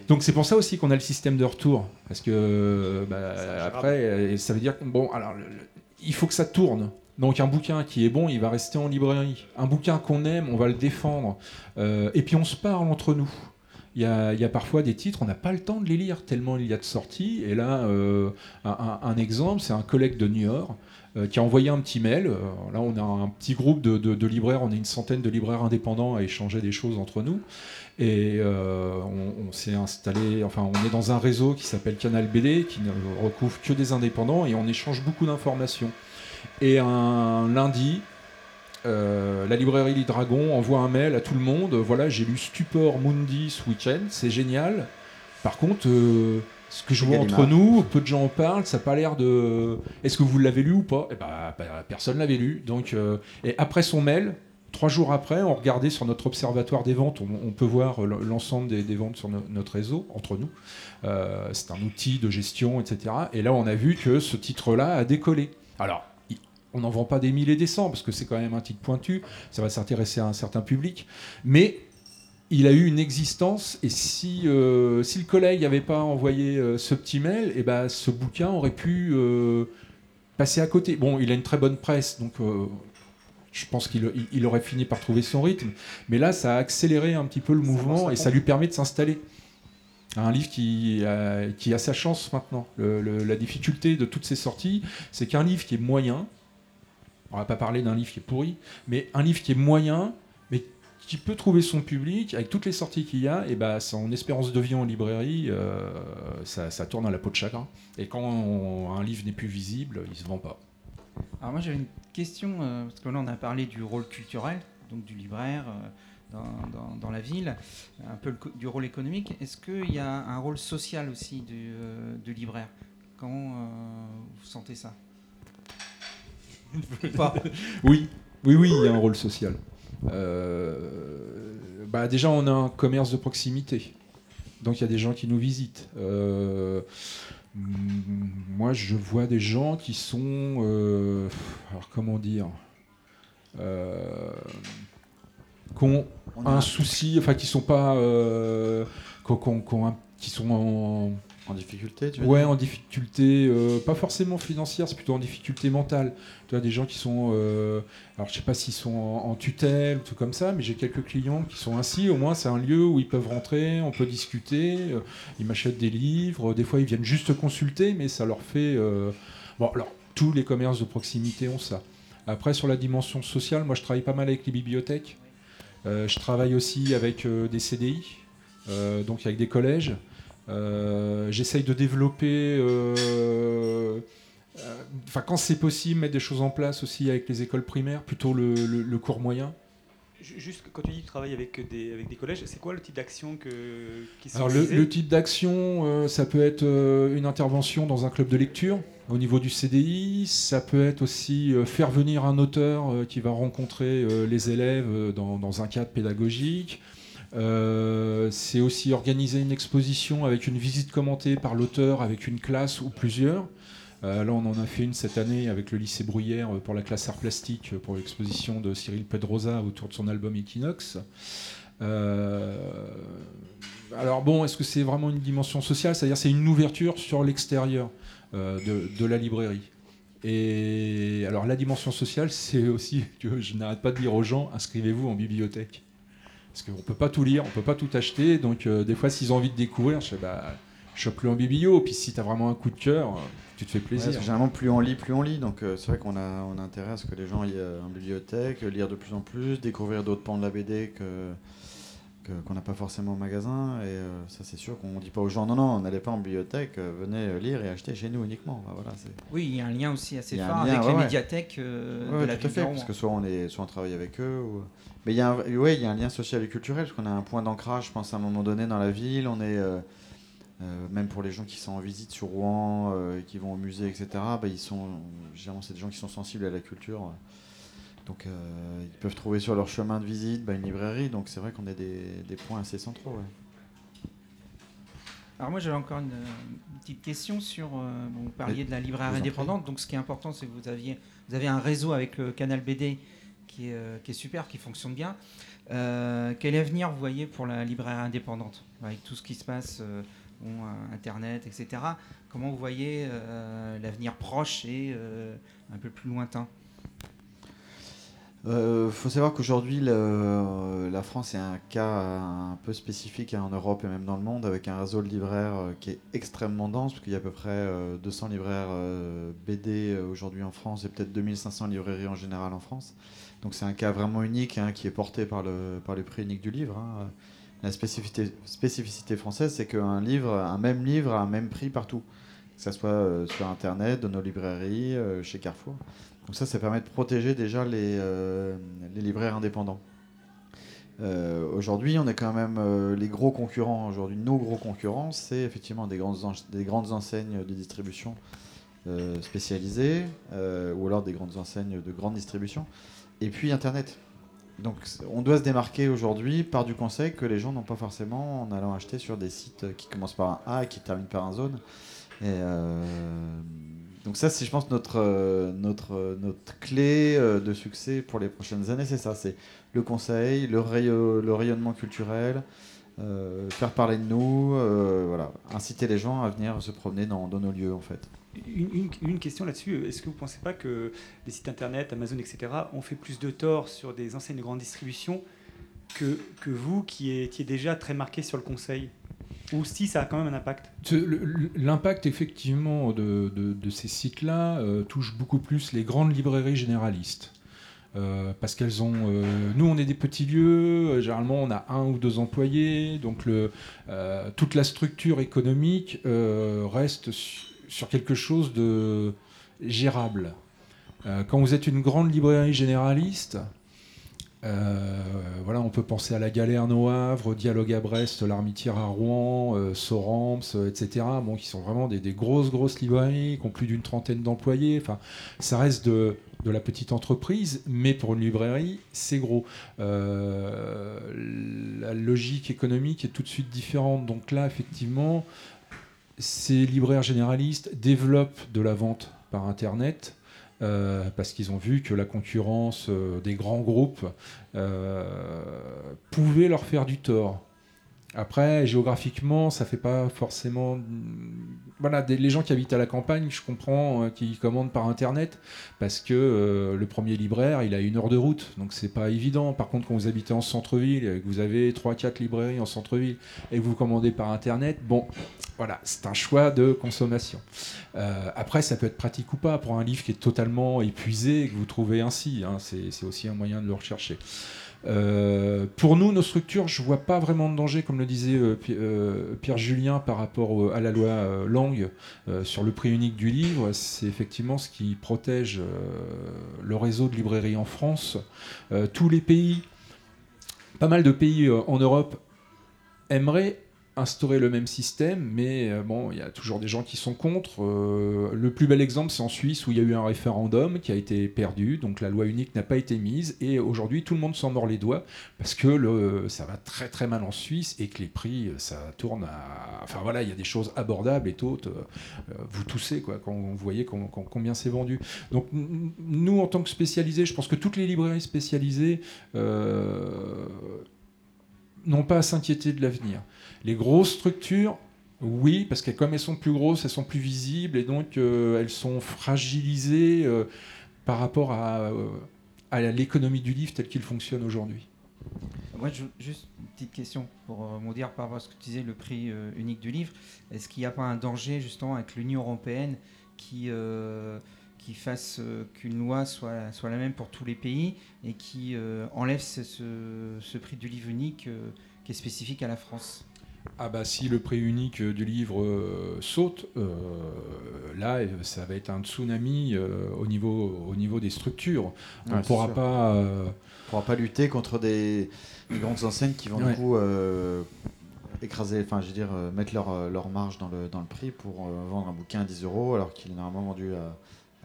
Donc c'est pour ça aussi qu'on a le système de retour. Parce que bah, après, euh, ça veut dire que bon, alors, le- le- il faut que ça tourne. Donc un bouquin qui est bon, il va rester en librairie. Un bouquin qu'on aime, on va le défendre. Euh, et puis on se parle entre nous. Il y, a, il y a parfois des titres, on n'a pas le temps de les lire tellement il y a de sorties. Et là, euh, un, exemple, c'est un collègue de New York qui a envoyé un petit mail. Euh, là, on a un petit groupe de, libraires, on est une centaine de libraires indépendants à échanger des choses entre nous. Et euh, on, s'est installé, enfin, on est dans un réseau qui s'appelle Canal BD, qui ne recouvre que des indépendants, et on échange beaucoup d'informations. Et un lundi, euh, la librairie Les Dragons envoie un mail à tout le monde. Voilà, j'ai lu Stupor Mundi ce week-end, c'est génial. Par contre, euh, ce que je vois Gallimard. entre nous, peu de gens en parlent, ça n'a pas l'air de. Est-ce que vous l'avez lu ou pas? Eh ben, bah, personne l'avait lu. Donc, euh, et après son mail, trois jours après, on regardait sur notre observatoire des ventes, on, on peut voir l'ensemble des, des ventes sur no- notre réseau, entre nous. Euh, c'est un outil de gestion, etc. Et là, on a vu que ce titre-là a décollé. Alors, on n'en vend pas des mille et des cents, parce que c'est quand même un titre pointu, ça va s'intéresser à un certain public, mais il a eu une existence, et si, euh, si le collègue n'avait pas envoyé euh, ce petit mail, et ben, ce bouquin aurait pu euh, passer à côté. Bon, il a une très bonne presse, donc je pense qu'il il- il aurait fini par trouver son rythme, mais là, ça a accéléré un petit peu le Ça mouvement, et ça lui permet de s'installer. Un livre qui a, qui a sa chance maintenant. Le- le- la difficulté de toutes ces sorties, c'est qu'un livre qui est moyen, on va pas parler d'un livre qui est pourri, mais un livre qui est moyen, qui peut trouver son public, avec toutes les sorties qu'il y a, et bah, son espérance de vie en librairie, euh, ça, ça tourne à la peau de chagrin. Et quand on- un livre n'est plus visible, il se vend pas. Alors moi j'avais une question, euh, parce que là on a parlé du rôle culturel, donc du libraire euh, dans, dans- dans la ville, un peu le du rôle économique. Est-ce qu'il y a un rôle social aussi du, du libraire? Comment vous sentez ça? Pas? Oui, oui, oui, il y a un rôle social. Euh, bah déjà, on a un commerce de proximité. Donc il y a des gens qui nous visitent. Euh, moi, je vois des gens qui sont... euh, alors comment dire euh, qui ont On a un souci, enfin qui sont pas... qui qui sont en, en difficulté, tu veux Ouais, dire en difficulté, euh, pas forcément financière, c'est plutôt en difficulté mentale. Tu vois, des gens qui sont, euh, alors je sais pas s'ils sont en, en tutelle, tout comme ça, mais j'ai quelques clients qui sont ainsi. Au moins, c'est un lieu où ils peuvent rentrer, on peut discuter. euh, ils m'achètent des livres. Des fois, ils viennent juste consulter, mais ça leur fait. Bon, alors tous les commerces de proximité ont ça. Après, sur la dimension sociale, moi, je travaille pas mal avec les bibliothèques. Je travaille aussi avec des CDI, donc avec des collèges. Euh, J'essaye de développer, euh, euh, enfin quand c'est possible, mettre des choses en place aussi avec les écoles primaires, plutôt le, le- le cours moyen. Ju- Juste quand tu dis que tu travailles avec des, avec des collèges, c'est quoi le type d'action que, qui sont Alors le, type d'action, euh, ça peut être euh, une intervention dans un club de lecture au niveau du CDI, ça peut être aussi euh, faire venir un auteur qui va rencontrer les élèves dans, dans un cadre pédagogique. C'est aussi organiser une exposition avec une visite commentée par l'auteur, avec une classe ou plusieurs. là, on en a fait une cette année avec le lycée Bruyère pour la classe art plastique pour l'exposition de Cyril Pedrosa autour de son album Equinox. alors bon, est-ce que c'est vraiment une dimension sociale? C'est-à-dire c'est une ouverture sur l'extérieur de, la librairie. Et alors la dimension sociale, c'est aussi que je n'arrête pas de dire aux gens, inscrivez-vous en bibliothèque. Parce qu'on ne peut pas tout lire, on ne peut pas tout acheter. Donc euh, des fois, s'ils ont envie de découvrir, je sais, bah, chope-le en biblio. Puis si tu as vraiment un coup de cœur, euh, tu te fais plaisir. généralement, plus on lit, plus on lit. Donc euh, c'est vrai qu'on a, on a intérêt à ce que les gens aillent en bibliothèque, lire de plus en plus, découvrir d'autres pans de la BD que qu'on n'a pas forcément au magasin. Et euh, ça, c'est sûr qu'on ne dit pas aux gens non, non, n'allez pas en bibliothèque, euh, venez euh, lire et acheter chez nous uniquement. voilà, oui, il y a un lien aussi assez fort avec les médiathèques de la tout à fait, parce que soit on, est, soit on travaille avec eux. Mais il y, a un, il y a un lien social et culturel, parce qu'on a un point d'ancrage, je pense, à un moment donné dans la ville. On est. même pour les gens qui sont en visite sur Rouen, et qui vont au musée, etc., bah, ils sont, généralement, c'est des gens qui sont sensibles à la culture. Donc euh, ils peuvent trouver sur leur chemin de visite bah, une librairie, donc c'est vrai qu'on a des, points assez centraux. Alors moi j'avais encore une, petite question sur, euh, vous parliez de la librairie indépendante, donc ce qui est important c'est que vous, aviez, vous avez un réseau avec le canal BD qui est, euh, qui est super, qui fonctionne bien. quel avenir vous voyez pour la librairie indépendante avec tout ce qui se passe, Internet, etc. Comment vous voyez l'avenir proche et un peu plus lointain? Il euh, faut savoir qu'aujourd'hui, la France est un cas un peu spécifique en Europe et même dans le monde, avec un réseau de libraires euh, qui est extrêmement dense, parce qu'il y a à peu près 200 euh, libraires BD aujourd'hui en France et peut-être 2500 librairies en général en France. Donc c'est un cas vraiment unique hein, qui est porté par le, prix unique du livre. Hein. La spécificité, française, c'est qu'un livre, un même livre a un même prix partout, que ce soit sur Internet, dans nos librairies, chez Carrefour. Donc ça, ça permet de protéger déjà les, euh, libraires indépendants. Euh, aujourd'hui, on est quand même euh, les gros concurrents. Aujourd'hui, nos gros concurrents, c'est effectivement des grandes, des grandes enseignes de distribution spécialisées ou alors des grandes enseignes de grande distribution. Et puis Internet. Donc on doit se démarquer aujourd'hui par du conseil que les gens n'ont pas forcément en allant acheter sur des sites qui commencent par un A et qui terminent par un zone. Et donc ça, c'est, je pense, notre, euh, notre, euh, notre clé euh, de succès pour les prochaines années, c'est ça, c'est le conseil, le, rayonnement culturel, faire parler de nous, voilà, inciter les gens à venir se promener dans nos lieux, en fait. Une, question là-dessus, est-ce que vous ne pensez pas que les sites internet, Amazon, etc., ont fait plus de tort sur des enseignes de grande distribution que, que vous qui étiez déjà très marqué sur le conseil? Ou si ça a quand même un impact? L'impact effectivement de, ces sites-là euh, touche beaucoup plus les grandes librairies généralistes. Euh, parce qu'elles ont. Euh, nous, on est des petits lieux. généralement, on a un ou deux employés. Donc, toute la structure économique reste sur quelque chose de gérable. quand vous êtes une grande librairie généraliste, euh, voilà, on peut penser à la Galère au Havre, Dialogue à Brest, l'Armitière à Rouen, euh, euh, etc. Bon, qui sont vraiment des, grosses, grosses librairies, qui ont plus d'une trentaine d'employés. Enfin, ça reste de, la petite entreprise, mais pour une librairie, c'est gros. la logique économique est tout de suite différente. Donc là, effectivement, ces libraires généralistes développent de la vente par Internet euh, parce qu'ils ont vu que la concurrence euh, des grands groupes euh, pouvait leur faire du tort. Après, géographiquement, ça fait pas forcément. Voilà, les gens qui habitent à la campagne, je comprends euh, qu'ils commandent par internet parce que euh, le premier libraire, il a une heure de route, donc c'est pas évident. Par contre, quand vous habitez en centre-ville que vous avez 3-4 librairies en centre-ville et que vous commandez par internet, bon, voilà, c'est un choix de consommation. Euh, après, ça peut être pratique ou pas pour un livre qui est totalement épuisé que vous trouvez ainsi. Hein, c'est aussi un moyen de le rechercher. Euh, pour nous, nos structures, je vois pas vraiment de danger, comme le disait euh, euh, Pierre Julien par rapport à la loi Langue sur le prix unique du livre. C'est effectivement ce qui protège le réseau de librairies en France. tous les pays, pas mal de pays en Europe aimeraient instaurer le même système, mais euh, bon, il y a toujours des gens qui sont contre. Euh, le plus bel exemple, c'est en Suisse où il y a eu un référendum qui a été perdu, donc la loi unique n'a pas été mise, et aujourd'hui tout le monde s'en mord les doigts parce que ça va très très mal en Suisse et que les prix, ça tourne à. Enfin voilà, il y a des choses abordables et. Euh, vous toussez quoi quand vous voyez combien c'est vendu. Donc nous, en tant que spécialisés, je pense que toutes les librairies spécialisées n'ont pas à s'inquiéter de l'avenir. Les grosses structures, oui, parce que comme elles sont plus grosses, elles sont plus visibles et donc euh, elles sont fragilisées euh, par rapport à, euh, à l'économie du livre telle qu'il fonctionne aujourd'hui. Moi, juste une petite question pour dire par rapport à ce que tu disais, le prix unique du livre. Est-ce qu'il n'y a pas un danger justement avec l'Union européenne qui fasse qu'une loi soit, la même pour tous les pays et qui enlève ce, prix du livre unique qui est spécifique à la France? Ah bah si le prix unique du livre euh, saute, euh, là ça va être un tsunami euh, au, niveau, au niveau des structures. On ne pourra pas... pourra pas lutter contre des, grandes enseignes qui vont du coup écraser, enfin je veux dire mettre leur, leur marge dans le, dans le prix pour vendre un bouquin à 10 euros alors qu'il est normalement vendu à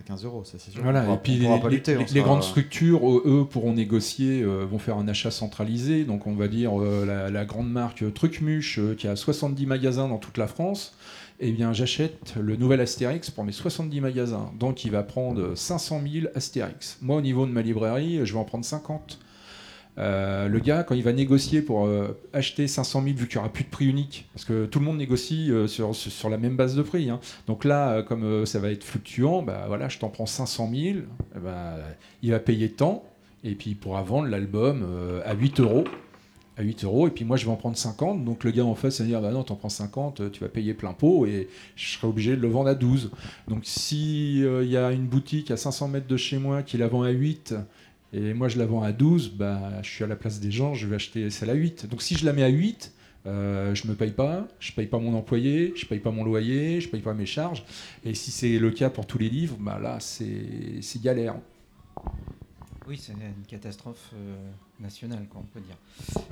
15 euros, ça c'est sûr. Voilà, et puis les, grandes structures, eux, pourront négocier, euh, vont faire un achat centralisé. Donc on va dire euh, la, grande marque Trucmuche euh, qui a 70 magasins dans toute la France. Eh bien, j'achète le nouvel Astérix pour mes 70 magasins. Donc, il va prendre 500 000 Astérix. Moi, au niveau de ma librairie, je vais en prendre 50. Euh, le gars, quand il va négocier pour euh, acheter 500 000, vu qu'il n'y aura plus de prix unique, parce que tout le monde négocie euh, sur, sur, la même base de prix. Hein. Donc là, comme ça va être fluctuant, bah, voilà, je t'en prends 500 000, eh ben, il va payer tant, et puis il pourra vendre l'album à 8 euros. À 8 euros, et puis moi je vais en prendre 50. Donc le gars en face, va dire Bah non, t'en prends 50, tu vas payer plein pot, et je serai obligé de le vendre à 12. Donc s'il il y a une boutique à 500 mètres de chez moi qui la vend à 8, et moi, je la vends à 12, bah, je suis à la place des gens, je vais acheter celle à 8. Donc si je la mets à 8, euh, je me paye pas, je paye pas mon employé, je paye pas mon loyer, je paye pas mes charges. Et si c'est le cas pour tous les livres, bah là, c'est galère. Oui, c'est une catastrophe euh, nationale, quoi, on peut dire.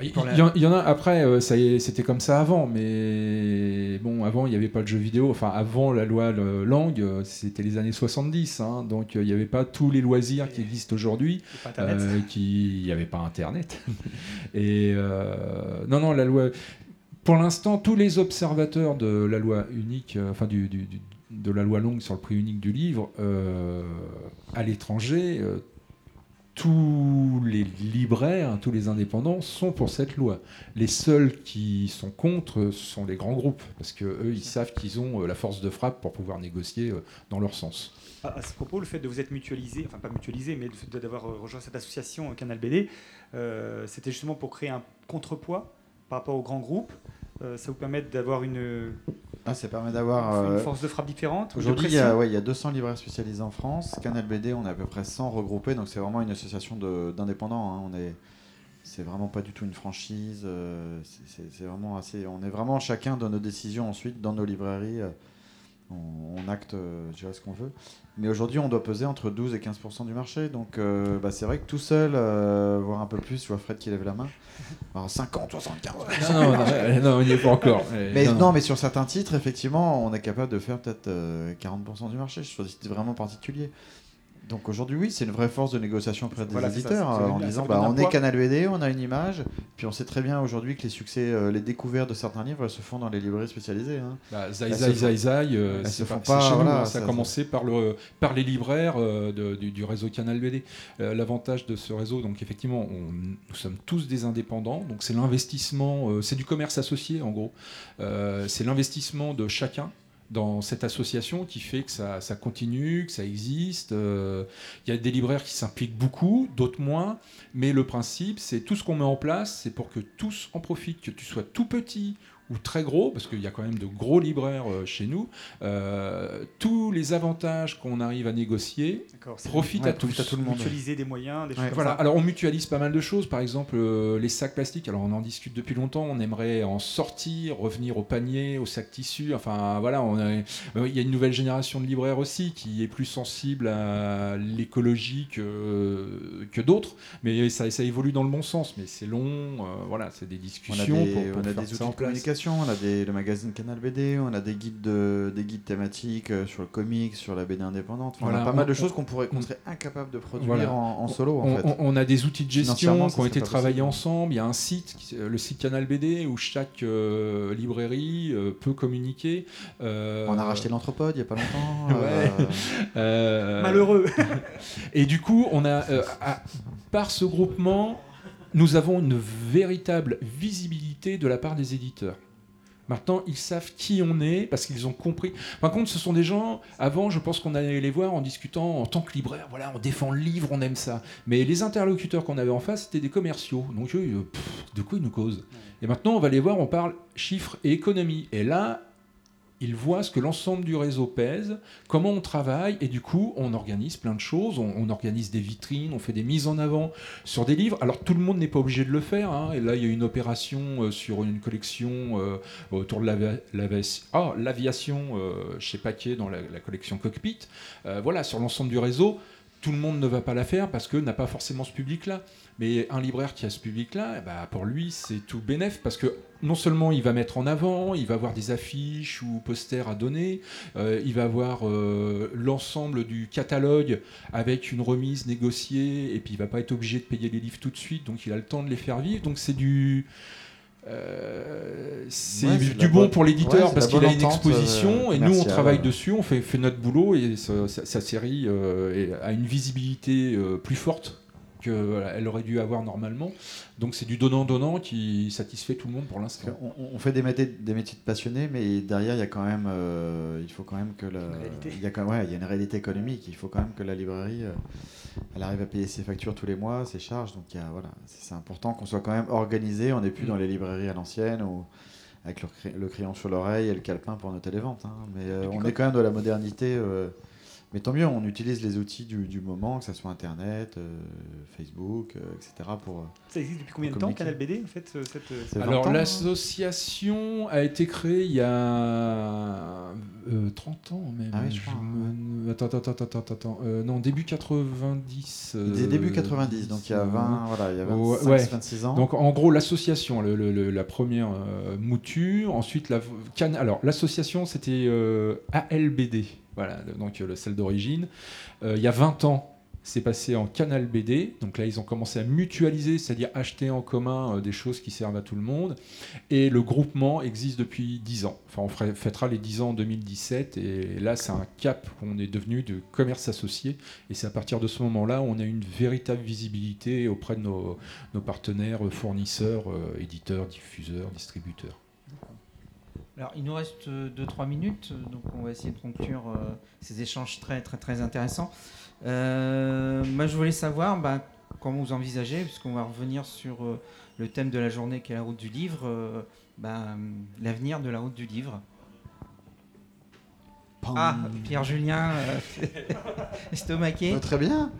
Il y, en a, après, euh, c'était comme ça avant, mais bon, avant, il n'y avait pas de jeux vidéo. Enfin, avant la loi langue, euh, c'était les années 70, hein, donc il n'y avait pas tous les loisirs qui existent aujourd'hui. Il n'y avait pas Internet. Et non, non, la loi. Pour l'instant, tous les observateurs de la loi unique, enfin, du, de la loi longue sur le prix unique du livre, à l'étranger, tous les libraires, tous les indépendants sont pour cette loi. Les seuls qui sont contre sont les grands groupes, parce qu'eux, ils savent qu'ils ont euh, la force de frappe pour pouvoir négocier euh, dans leur sens. À, ce propos, le fait de vous être mutualisé, enfin pas mutualisé, mais d'avoir euh, rejoint cette association Canal BD, c'était justement pour créer un contrepoids par rapport aux grands groupes. Ça vous permet d'avoir une, ah, ça permet d'avoir. Une euh, force de frappe différente Aujourd'hui, il, y a, il y a 200 libraires spécialisés en France. Canal BD, on est à peu près 100 regroupés, donc c'est vraiment une association d'indépendants. Hein. On est. C'est vraiment pas du tout une franchise. Euh, c'est vraiment assez. On est vraiment chacun de nos décisions ensuite dans nos librairies. Euh, on, acte euh, ce qu'on veut. Mais aujourd'hui, on doit peser entre 12 et 15% du marché. Donc, euh, bah, c'est vrai que tout seul, euh, voire un peu plus, je vois Fred qui lève la main. Alors, 50, 75. Non, non, non, il n'y est pas encore. Mais non, mais sur certains titres, effectivement, on est capable de faire peut-être 40% du marché sur des titres vraiment particuliers. Donc aujourd'hui, oui, c'est une vraie force de négociation auprès des éditeurs en disant bah, on est Canal BD, on a une image, puis on sait très bien aujourd'hui que les succès, euh, les découvertes de certains livres se font dans les librairies spécialisées. Hein. Bah, zai, zai, zai, zai, euh, c'est pas, chez nous, hein, ça, a commencé par, le, par les libraires euh, du, réseau Canal BD. L'avantage de ce réseau, donc effectivement, nous sommes tous des indépendants, donc c'est l'investissement, c'est du commerce associé en gros, c'est l'investissement de chacun dans cette association qui fait que ça, continue, que ça existe. Euh, il y a des libraires qui s'impliquent beaucoup, d'autres moins, mais le principe, c'est tout ce qu'on met en place, c'est pour que tous en profitent, que tu sois tout petit ou très gros, parce qu'il y a quand même de gros libraires euh, chez nous, euh, tous les avantages qu'on arrive à négocier profitent à, tous. à tout le monde. Mutualiser des moyens, des choses voilà. Alors on mutualise pas mal de choses, par exemple euh, les sacs plastiques. Alors on en discute depuis longtemps, on aimerait en sortir, revenir au panier, aux sacs tissus. Enfin voilà, on il y a une nouvelle génération de libraires aussi qui est plus sensible à l'écologie que, que d'autres, mais ça, ça évolue dans le bon sens. Mais c'est long, voilà, c'est des discussions on a des, pour, on a des outils de communication publications. On a des, le magazine Canal BD, on a des guides, de, des guides thématiques euh, sur le comics, sur la BD indépendante. Enfin, on a pas mal de choses qu'on pourrait, qu'on on- serait incapable de produire Voilà. en, en solo, en on, fait. on- on a des outils de gestion qui ont été travaillés ensemble. Il y a un site, euh, le site Canal BD, où chaque euh, librairie euh, peut communiquer. Euh, On a racheté l'Anthropode il y a pas longtemps. Ouais. euh, euh, Malheureux. Et du coup, on a, euh, à- par ce groupement, nous avons une véritable visibilité de la part des éditeurs. Maintenant, ils savent qui on est parce qu'ils ont compris. Par contre, ce sont des gens, avant, je pense qu'on allait les voir en discutant en tant que libraire. Voilà, on défend le livre, on aime ça. Mais les interlocuteurs qu'on avait en face, c'était des commerciaux. Donc, eux, euh, pff, de quoi ils nous causent? Et maintenant, on va les voir, on parle chiffres et économie. Et là, ils voient ce que l'ensemble du réseau pèse, comment on travaille, et du coup, on organise plein de choses. On, organise des vitrines, on fait des mises en avant sur des livres. Alors, tout le monde n'est pas obligé de le faire. hein. Et là, il y a une opération euh, sur une collection euh, autour de l'avi- l'avi- ah, l'aviation euh, chez Paquet dans la, la collection Cockpit. Euh, voilà, sur l'ensemble du réseau. Tout le monde ne va pas la faire parce que n'a pas forcément ce public-là. Mais un libraire qui a ce public-là, eh ben, pour lui, c'est tout bénef parce que non seulement il va mettre en avant, il va avoir des affiches ou posters à donner, euh, il va avoir euh, l'ensemble du catalogue avec une remise négociée, et puis il va pas être obligé de payer les livres tout de suite, donc il a le temps de les faire vivre. Donc c'est du euh, c'est Ouais, du bon bonne- pour l'éditeur ouais, parce qu'il a une entente, exposition euh, et nous on travaille dessus, on fait, fait notre boulot et sa, sa- sa série euh, a une visibilité plus forte qu'elle aurait dû avoir normalement. Donc c'est du donnant-donnant qui satisfait tout le monde pour l'instant. on, on fait des métiers, des métiers de passionnés, mais derrière, il y a quand même, euh, il faut quand même que la, il y a quand, ouais, il y a une réalité économique. Il faut quand même que la librairie, euh, elle arrive à payer ses factures tous les mois, ses charges. Donc il y a, voilà, c'est important qu'on soit quand même organisé. On n'est plus Mm. dans les librairies à l'ancienne ou avec le, le crayon sur l'oreille et le calepin pour noter les ventes. hein. Mais euh, on quand- est quand même de la modernité. Mais tant mieux, on utilise les outils du, du moment, que ce soit Internet, euh, Facebook, euh, etc. Pour, euh, Ça existe depuis combien de temps. Canal BD, en fait cette, c'est 20 Alors l'association a été créée il y a euh, 30 ans même. Ah oui, je crois, me- Attends, attends, attends, attends, attends. Euh, non, début 90. Des euh, débuts 90, donc il y a 20, voilà, il y a 25, Ouais, ouais. 26 ans. Donc en gros l'association, le- le- le- la première euh, mouture, ensuite la can- alors l'association c'était euh, ALBD, voilà donc euh, celle d'origine. Euh, il y a 20 ans, c'est passé en Canal BD, donc là ils ont commencé à mutualiser, c'est-à-dire acheter en commun euh, des choses qui servent à tout le monde. Et le groupement existe depuis 10 ans. Enfin on fêtera les 10 ans en 2017 et là c'est un cap qu'on est devenu de commerce associé et c'est à partir de ce moment-là où on a une véritable visibilité auprès de nos partenaires, fournisseurs, éditeurs, diffuseurs, distributeurs. Alors, il nous reste 2-3 minutes, euh, donc on va essayer de conclure euh, ces échanges très très très intéressants. Euh, moi, je voulais savoir bah, comment vous envisagez, puisqu'on va revenir sur euh, le thème de la journée qui est la route du livre, euh, bah, l'avenir de la route du livre. Pam. Ah, Pierre Julien, euh, estomaqué. Euh, très bien.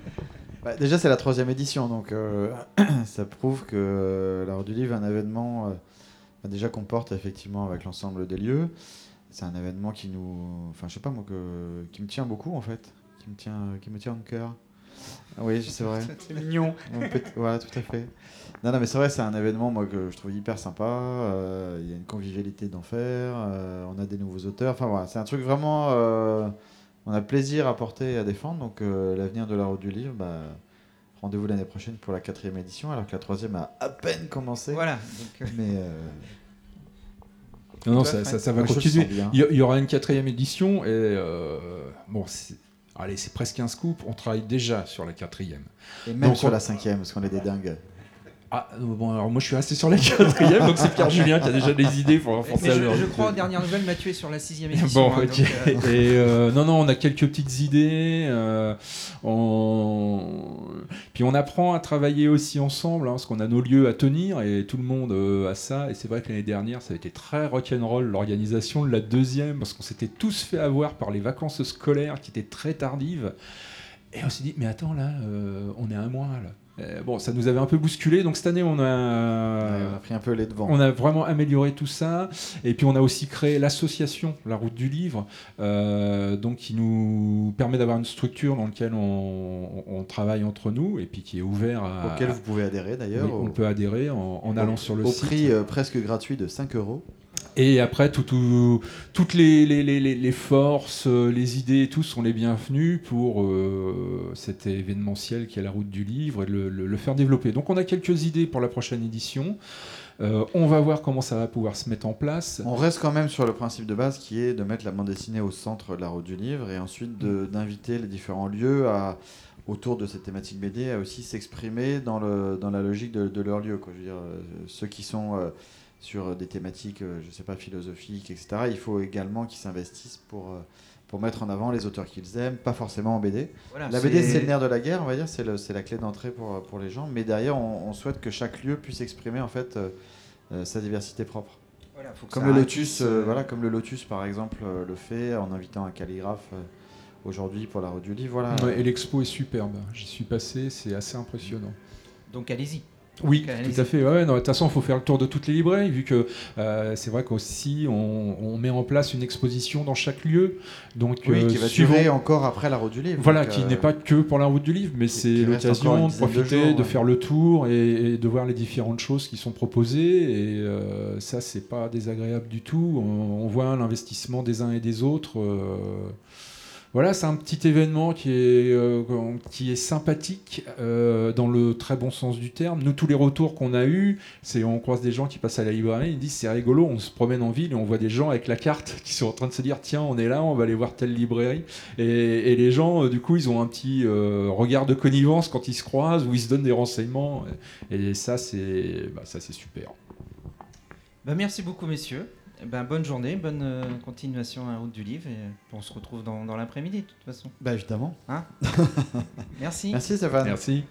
Bah, déjà, c'est la troisième édition, donc euh, ça prouve que euh, la Route du Livre est un événement euh, bah, déjà qu'on porte effectivement avec l'ensemble des lieux. C'est un événement qui nous, enfin, je sais pas moi, que, qui me tient beaucoup en fait, qui me tient, qui me tient au cœur. Ah oui, c'est vrai. C'est mignon. Peut- voilà, tout à fait. Non, non, mais c'est vrai, c'est un événement moi, que je trouve hyper sympa. euh, Il y a une convivialité d'enfer. euh, on a des nouveaux auteurs. Enfin voilà, c'est un truc vraiment. euh, on a plaisir à porter et à défendre. Donc l'avenir de la route du livre, bah, rendez-vous l'année prochaine pour la quatrième édition, alors que la troisième a à peine commencé. Voilà. donc, euh, Mais euh, Non, non, ça, ça- ça va continuer. Il y, aura une quatrième édition et euh, bon, allez, c'est presque un scoop. On travaille déjà sur la quatrième. Et même Donc, sur on- la cinquième, parce qu'on est des dingues. Ah euh, bon, alors moi je suis resté sur la quatrième, donc c'est Pierre Julien qui a déjà des idées pour renforcer je, je crois, aux dernières nouvelles, Mathieu est sur la sixième édition. Bon, hein, ok. euh, Et euh, non, non, on a quelques petites idées. euh, on... Puis on apprend à travailler aussi ensemble, hein, parce qu'on a nos lieux à tenir et tout le monde a ça. Et c'est vrai que l'année dernière, ça a été très rock'n'roll l'organisation de la deuxième, parce qu'on s'était tous fait avoir par les vacances scolaires qui étaient très tardives. Et on s'est dit, mais attends, là, on est à un mois. Là. Euh, bon, ça nous avait un peu bousculé. Donc cette année, on a. Ouais, on a pris un peu les devants. On a vraiment amélioré tout ça. Et puis on a aussi créé l'association La Route du Livre, euh, donc qui nous permet d'avoir une structure dans laquelle on, on travaille entre nous et puis qui est ouvert à. Auquel vous pouvez adhérer d'ailleurs. Oui, on au- peut adhérer en, en allant sur le au site. prix euh, presque gratuit de 5 euros. Et après, tout, tout- toutes les, les- les- les- les forces, euh, les idées et tout sont les bienvenus pour euh, cet événementiel qui est la route du livre et le, le- le faire développer. Donc on a quelques idées pour la prochaine édition. Euh, on va voir comment ça va pouvoir se mettre en place. On reste quand même sur le principe de base qui est de mettre la bande dessinée au centre de la route du livre et ensuite de- d'inviter les différents lieux à, autour de cette thématique BD à aussi s'exprimer dans, la logique de, de leur lieu. Quoi. Je veux dire, ceux qui sont euh, sur des thématiques, euh, je sais pas, philosophiques, etc., il faut également qu'ils s'investissent pour, euh, pour mettre en avant les auteurs qu'ils aiment, pas forcément en BD. Voilà, La BD, c'est le nerf de la guerre, on va dire, c'est le- c'est la clé d'entrée pour, pour les gens, mais derrière, on, on souhaite que chaque lieu puisse exprimer en fait euh, euh, sa diversité propre. Voilà, faut que Comme le Lotus, euh, euh, voilà, comme le Lotus par exemple euh, le fait en invitant un calligraphe euh, aujourd'hui pour la route du livre. Voilà. Ouais, et l'expo est superbe. J'y suis passé, c'est assez impressionnant. Donc allez-y. Oui, tout à fait. Ouais, non, de toute façon, il faut faire le tour de toutes les librairies, vu que euh, c'est vrai qu'aussi, on, on met en place une exposition dans chaque lieu. Donc, Oui, euh, qui va suivant- durer encore après la route du livre. Voilà, qui euh, n'est pas que pour la route du livre, mais c'est l'occasion de profiter, de, jours, ouais. faire le tour et, et de voir les différentes choses qui sont proposées. Et euh, ça, c'est pas désagréable du tout. On, on voit l'investissement des uns et des autres. Voilà, c'est un petit événement qui est, euh, qui est sympathique euh, dans le très bon sens du terme. Nous, tous les retours qu'on a eus, c'est on croise des gens qui passent à la librairie, ils disent c'est rigolo, on se promène en ville et on voit des gens avec la carte qui sont en train de se dire tiens, on est là, on va aller voir telle librairie. Et, les gens, euh, du coup, ils ont un petit regard de connivence quand ils se croisent ou ils se donnent des renseignements. Et ça, c'est bah, ça, c'est super. Bah, merci beaucoup, messieurs. Eh Ben, bonne journée, bonne euh, continuation à la route du livre. Et euh, on se retrouve dans, dans l'après-midi, de toute façon. Bah évidemment. Merci. Merci Stéphane. Merci.